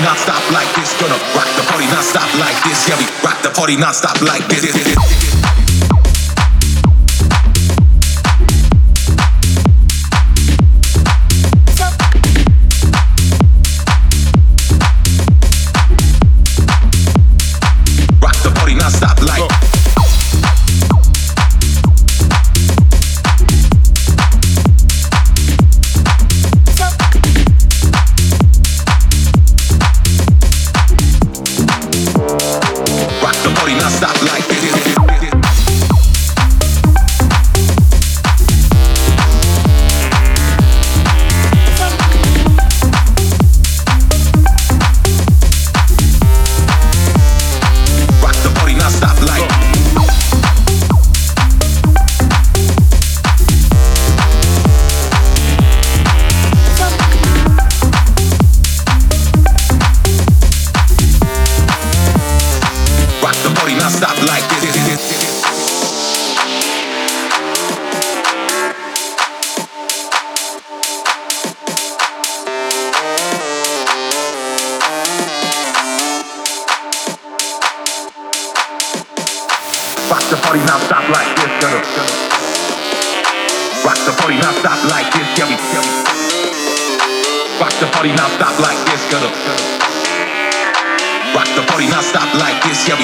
party stop like this, gonna. Rock the party now stop like this, yeah we. Rock the party now stop like this. Like this. Yeah.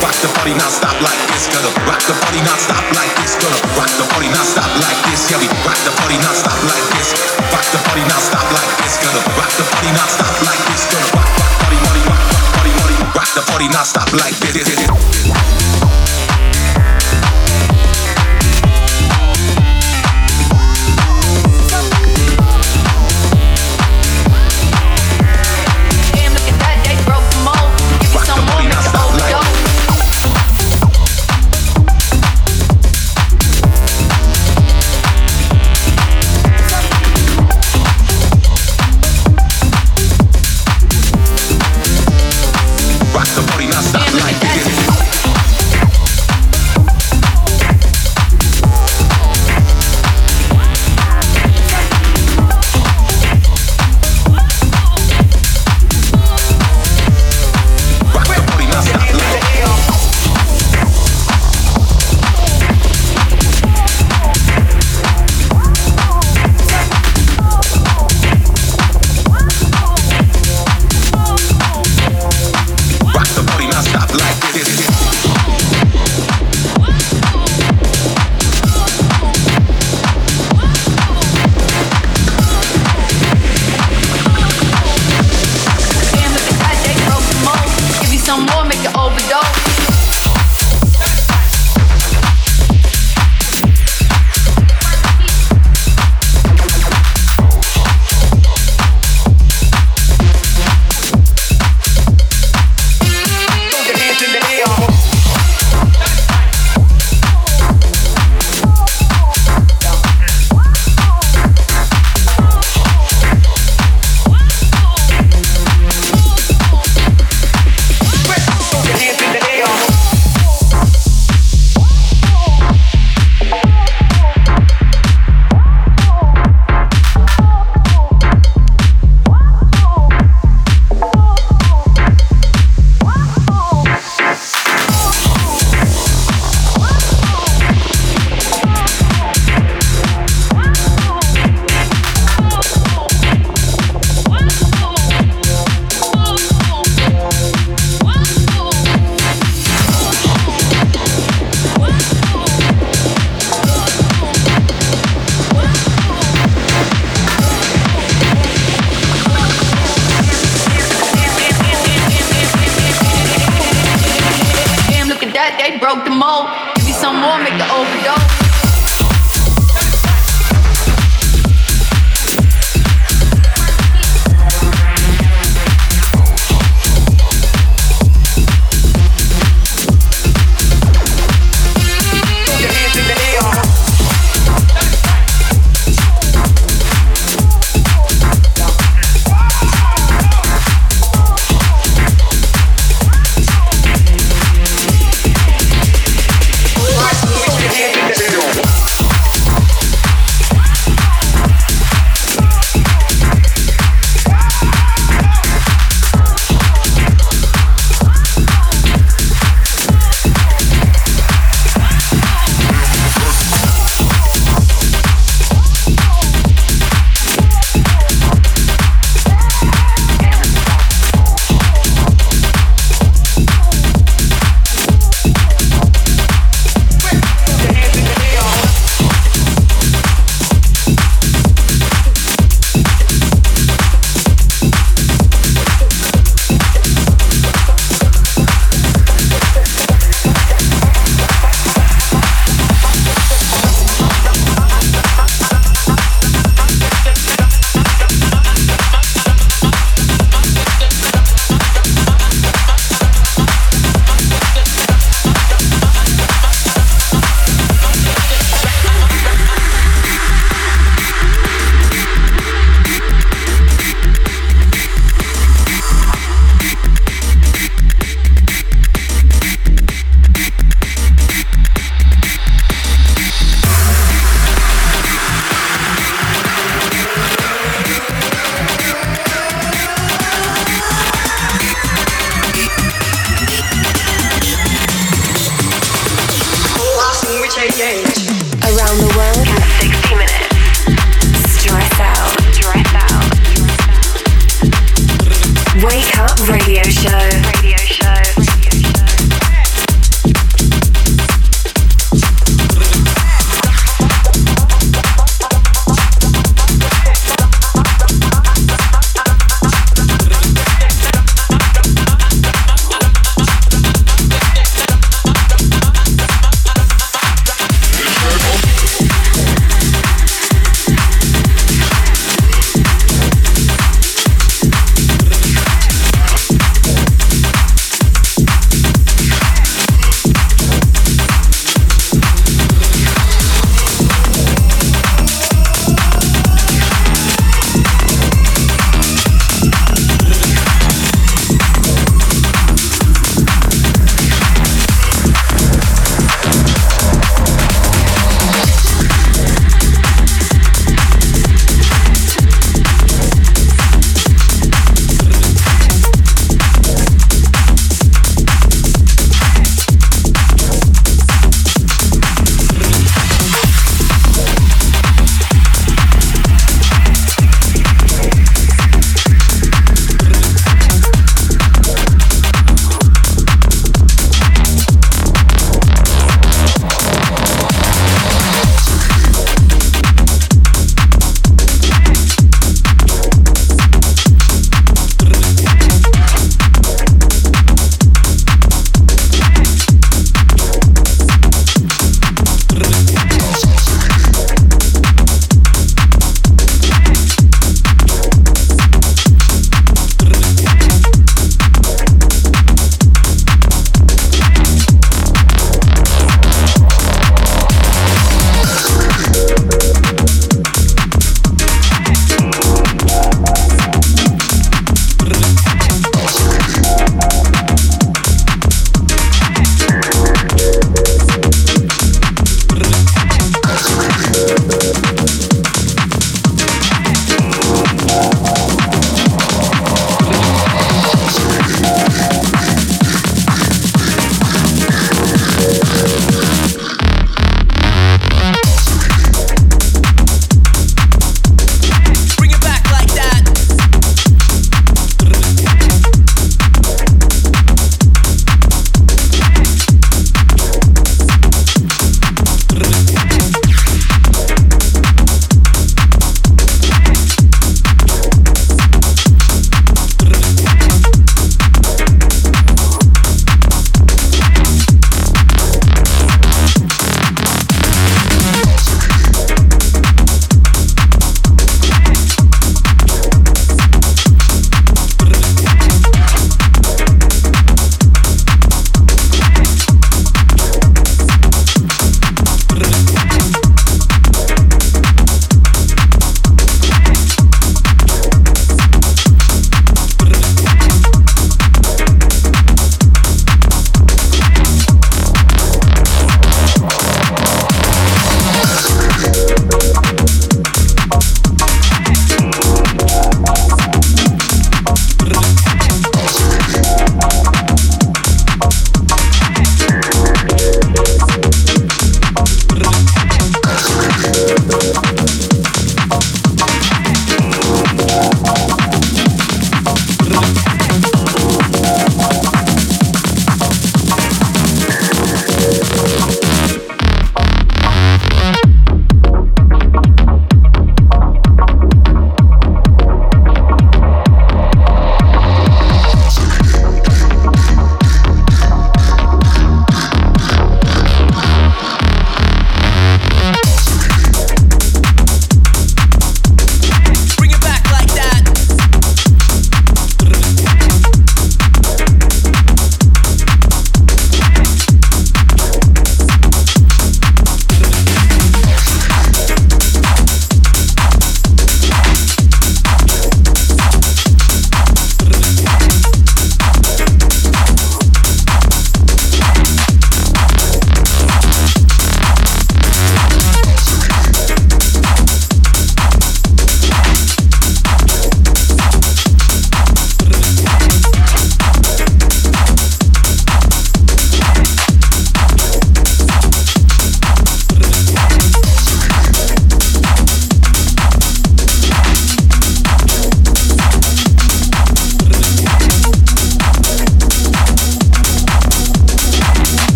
Rock the party now stop like this. Gonna rock the party now stop like this. Gonna rock the party now stop like this. Yeah, we rock the party now stop like this. Rock the party now stop like this. Gonna rock the party now stop like this. Gonna rock, rock, party, party, rock, party, party. Rock the party now stop like this.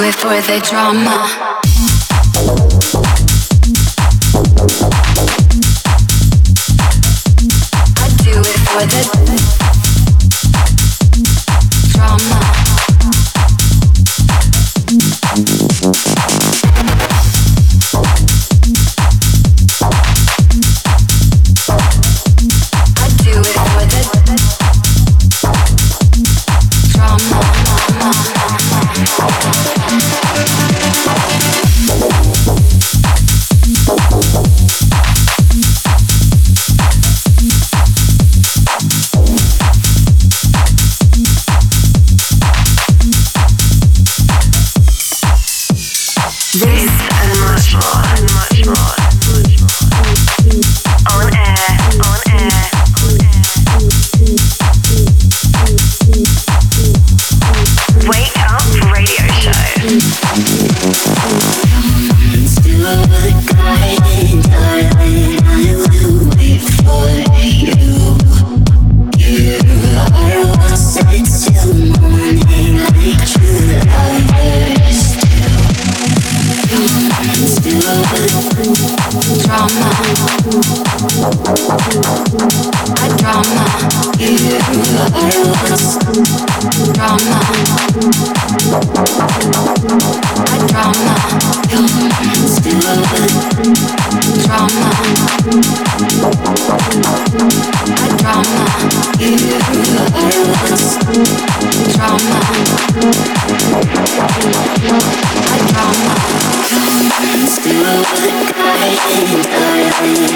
Do it for the drama.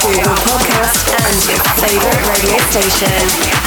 Google Podcasts, and your favorite radio station.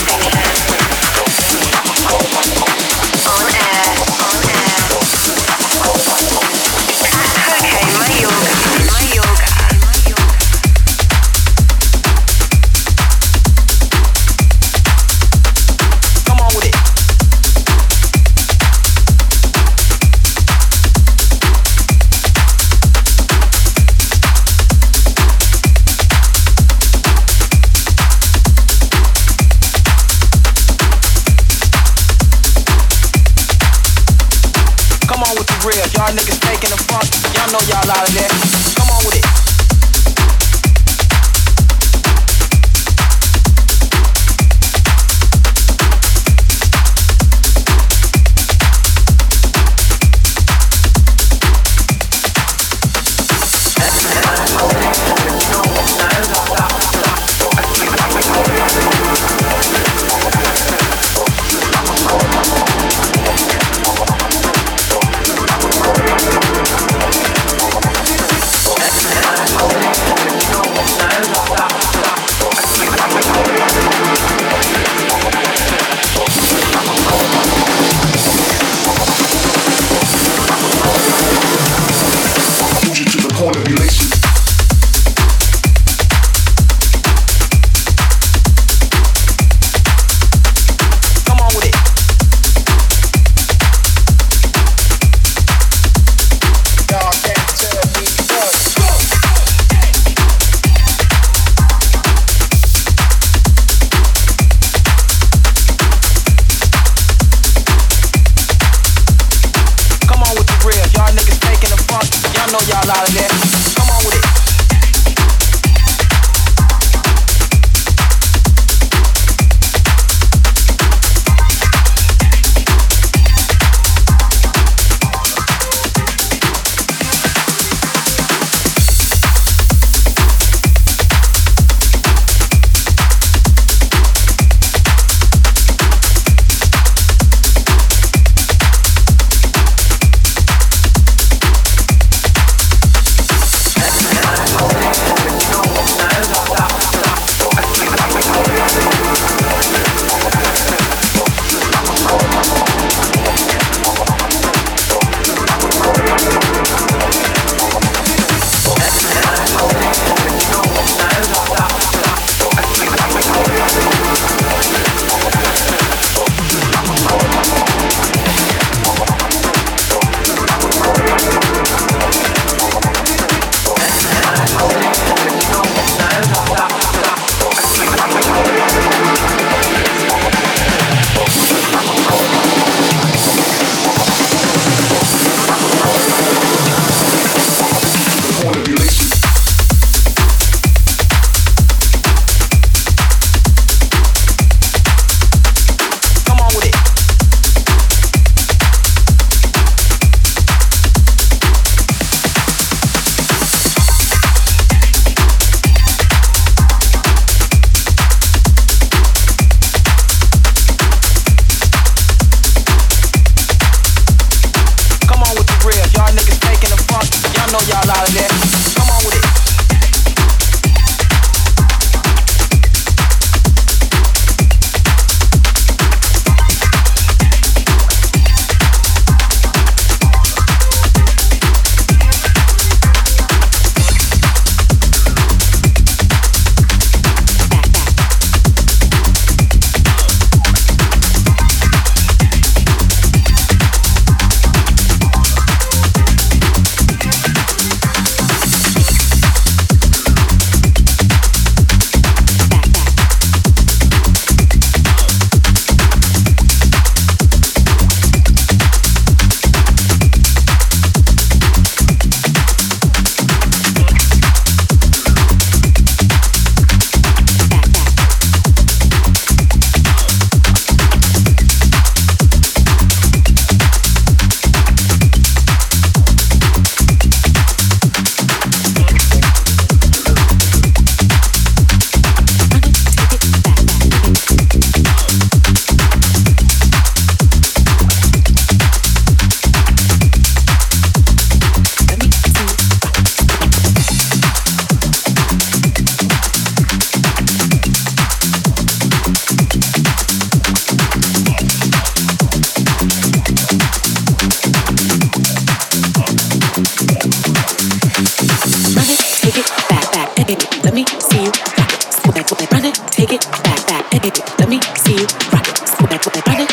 see, rock it, scoop it.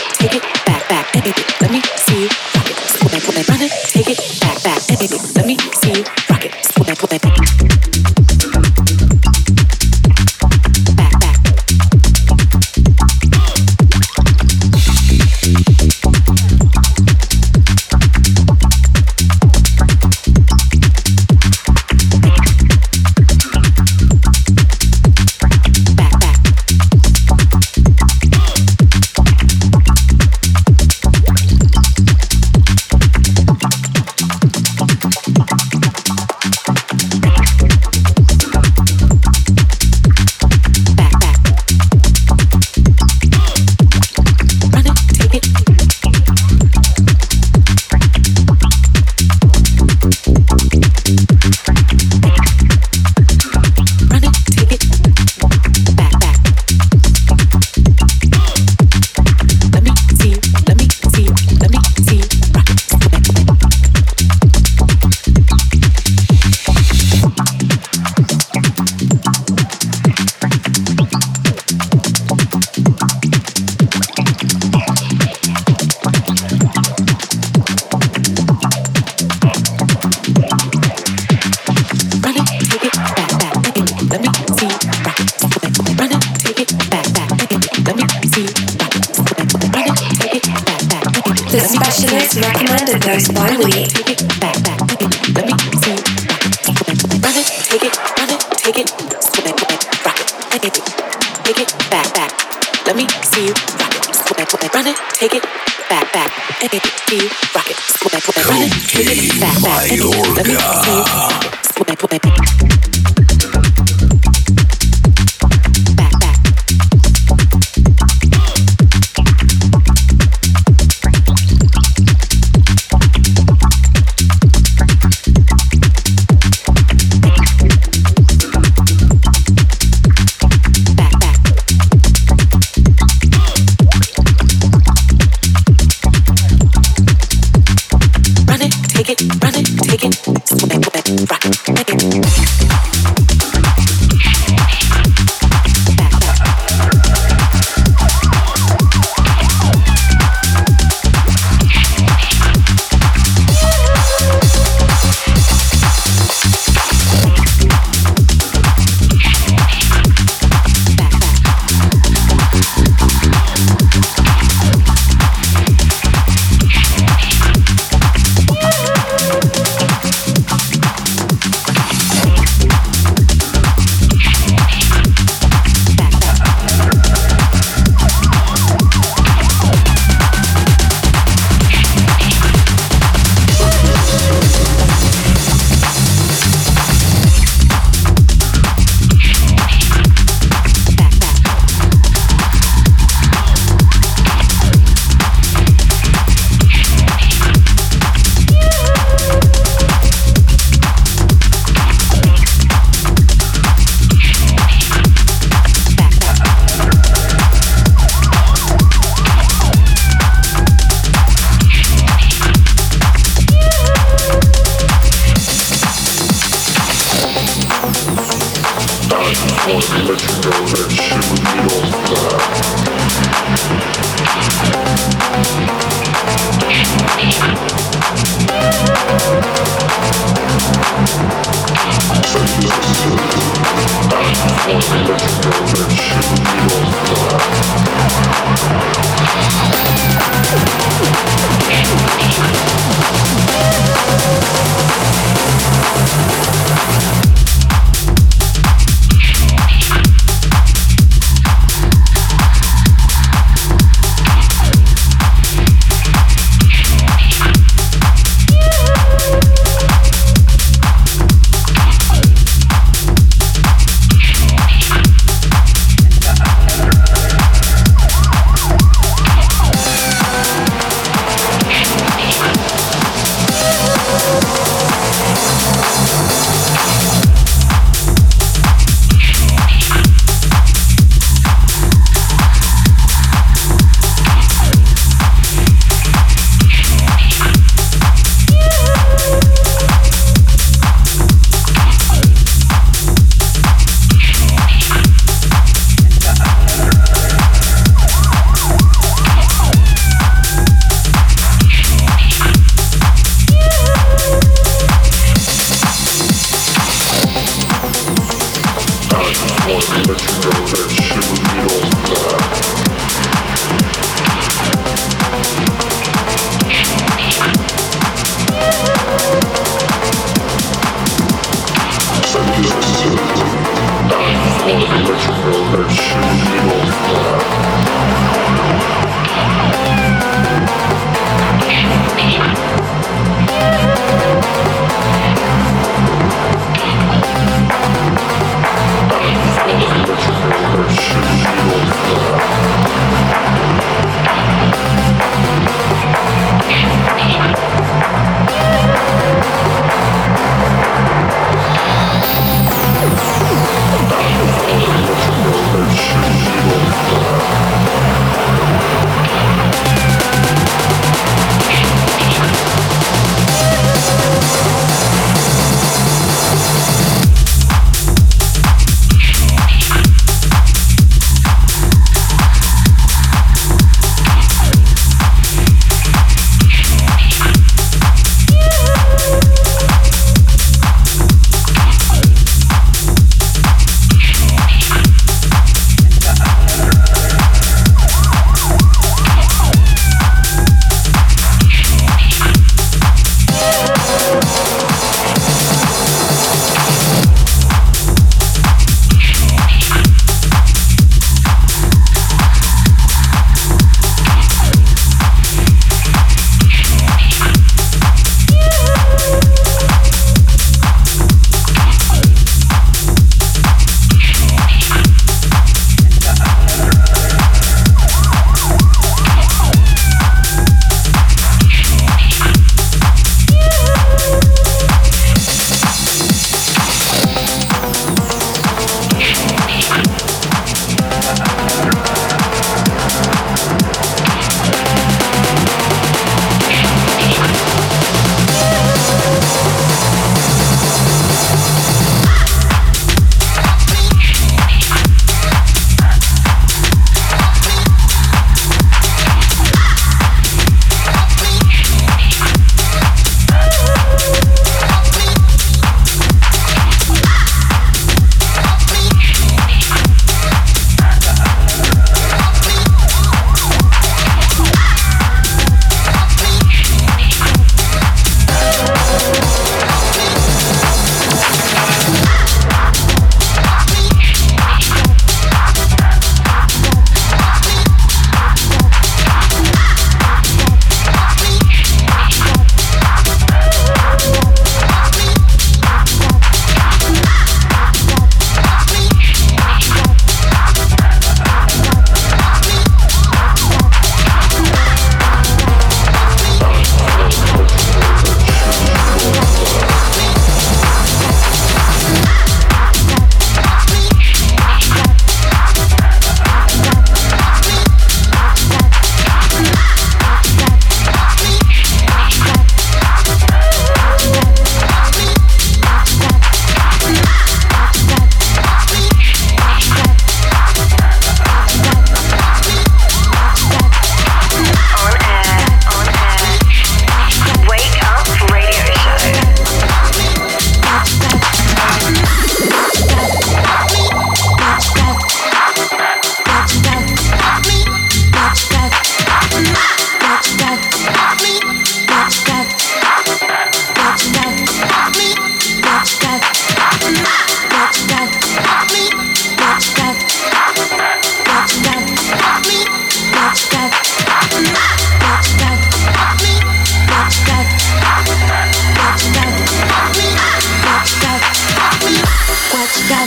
got?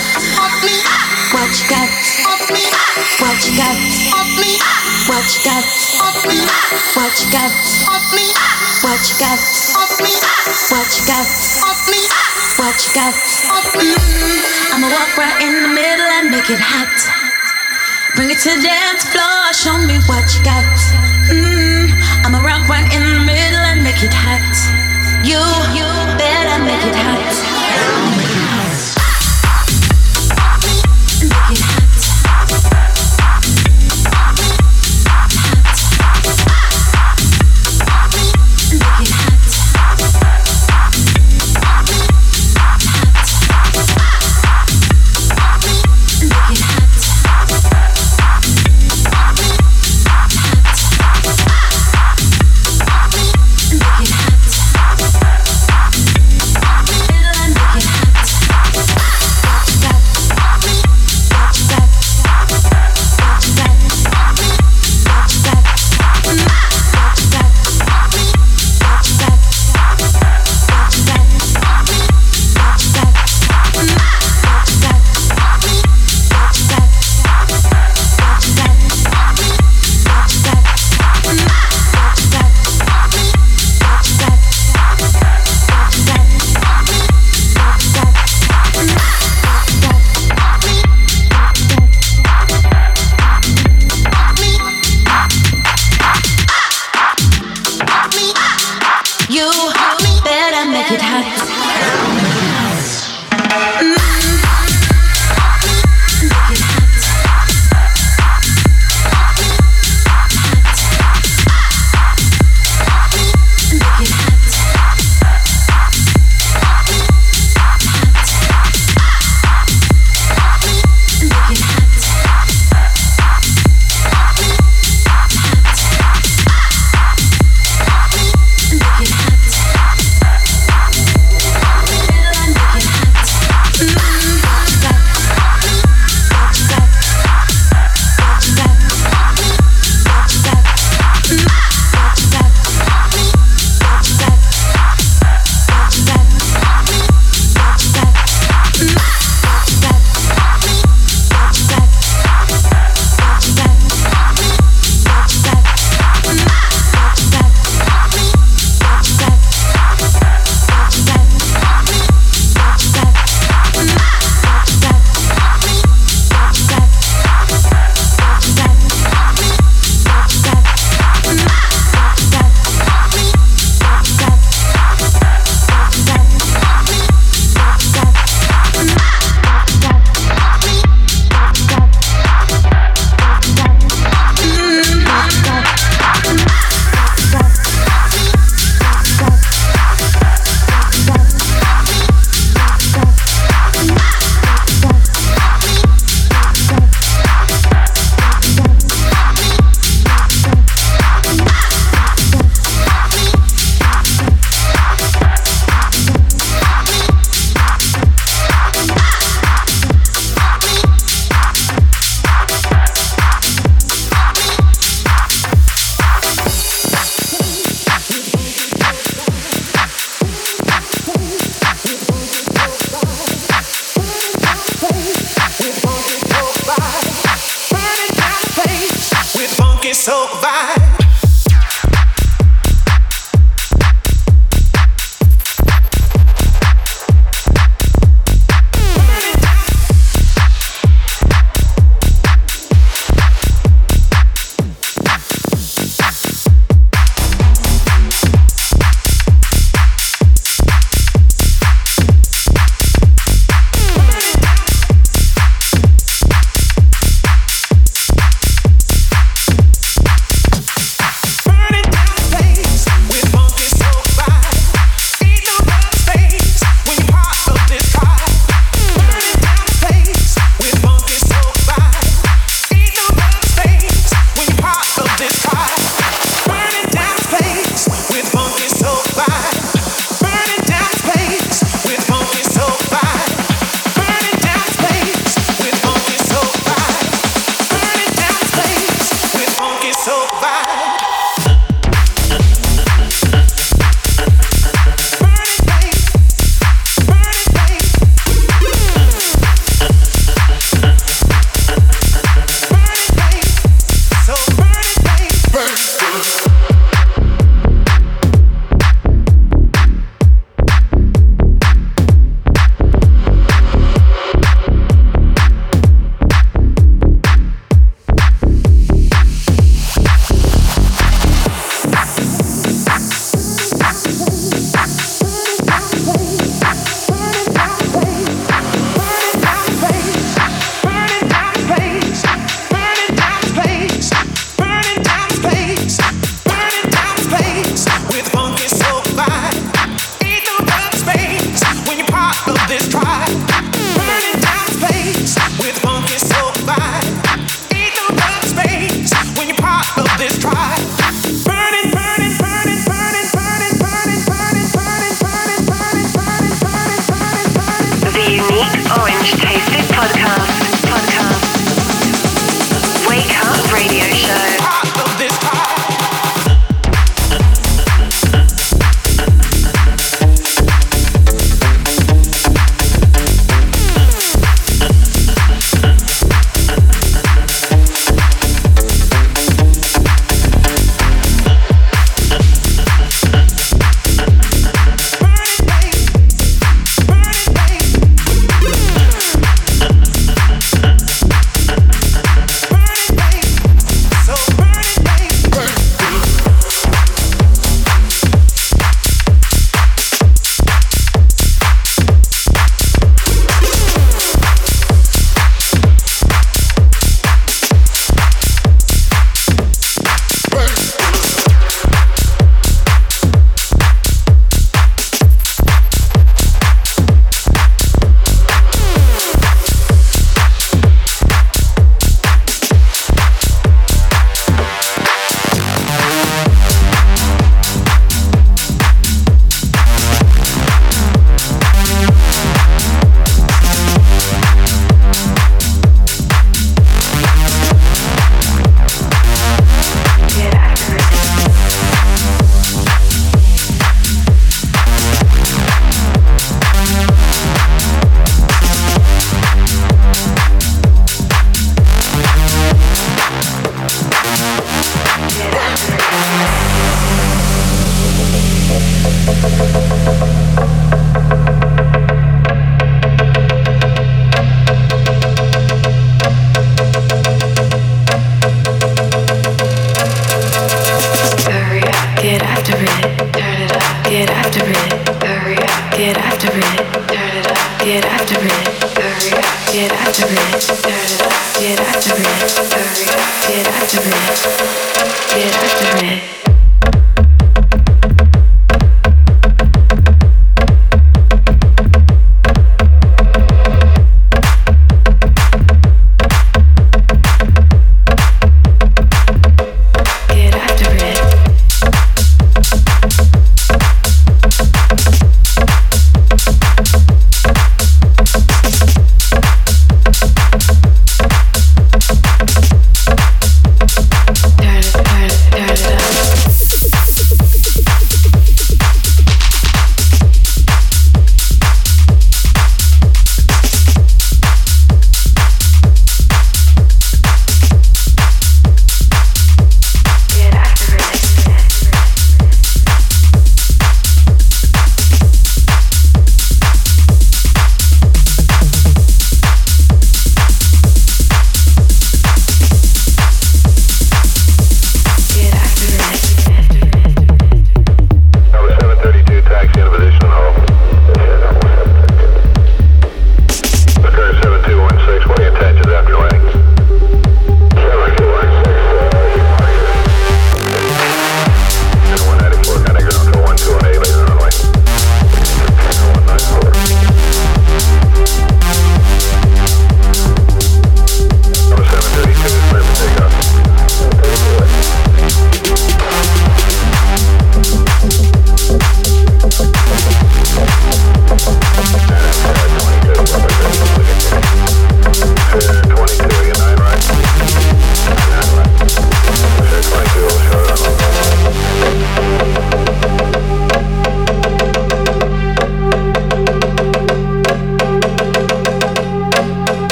What you got? What you got? What you got? What you got? What you got? What you got? What you got? I'ma walk right in the middle and make it hot. Bring it to the dance floor, show me what you got. Mm-hmm. I'ma rock right in the middle and make it hot. You, you better make it hot.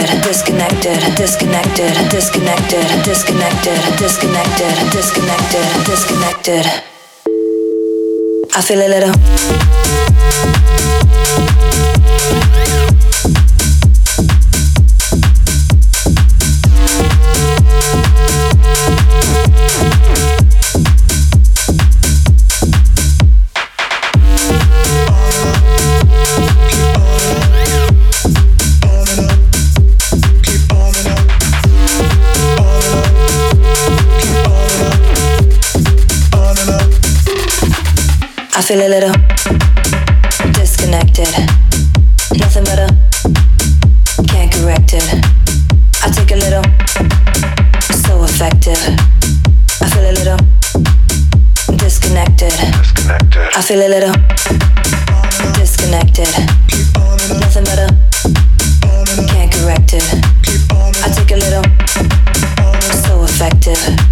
disconnected, disconnected, disconnected, disconnected, disconnected, disconnected, disconnected, disconnected. I feel a little. I feel a little disconnected. Nothing better. Can't correct it. I take a little. So effective. I feel a little disconnected. disconnected. I feel a little disconnected. Nothing better. Can't correct it. I take a little. So effective.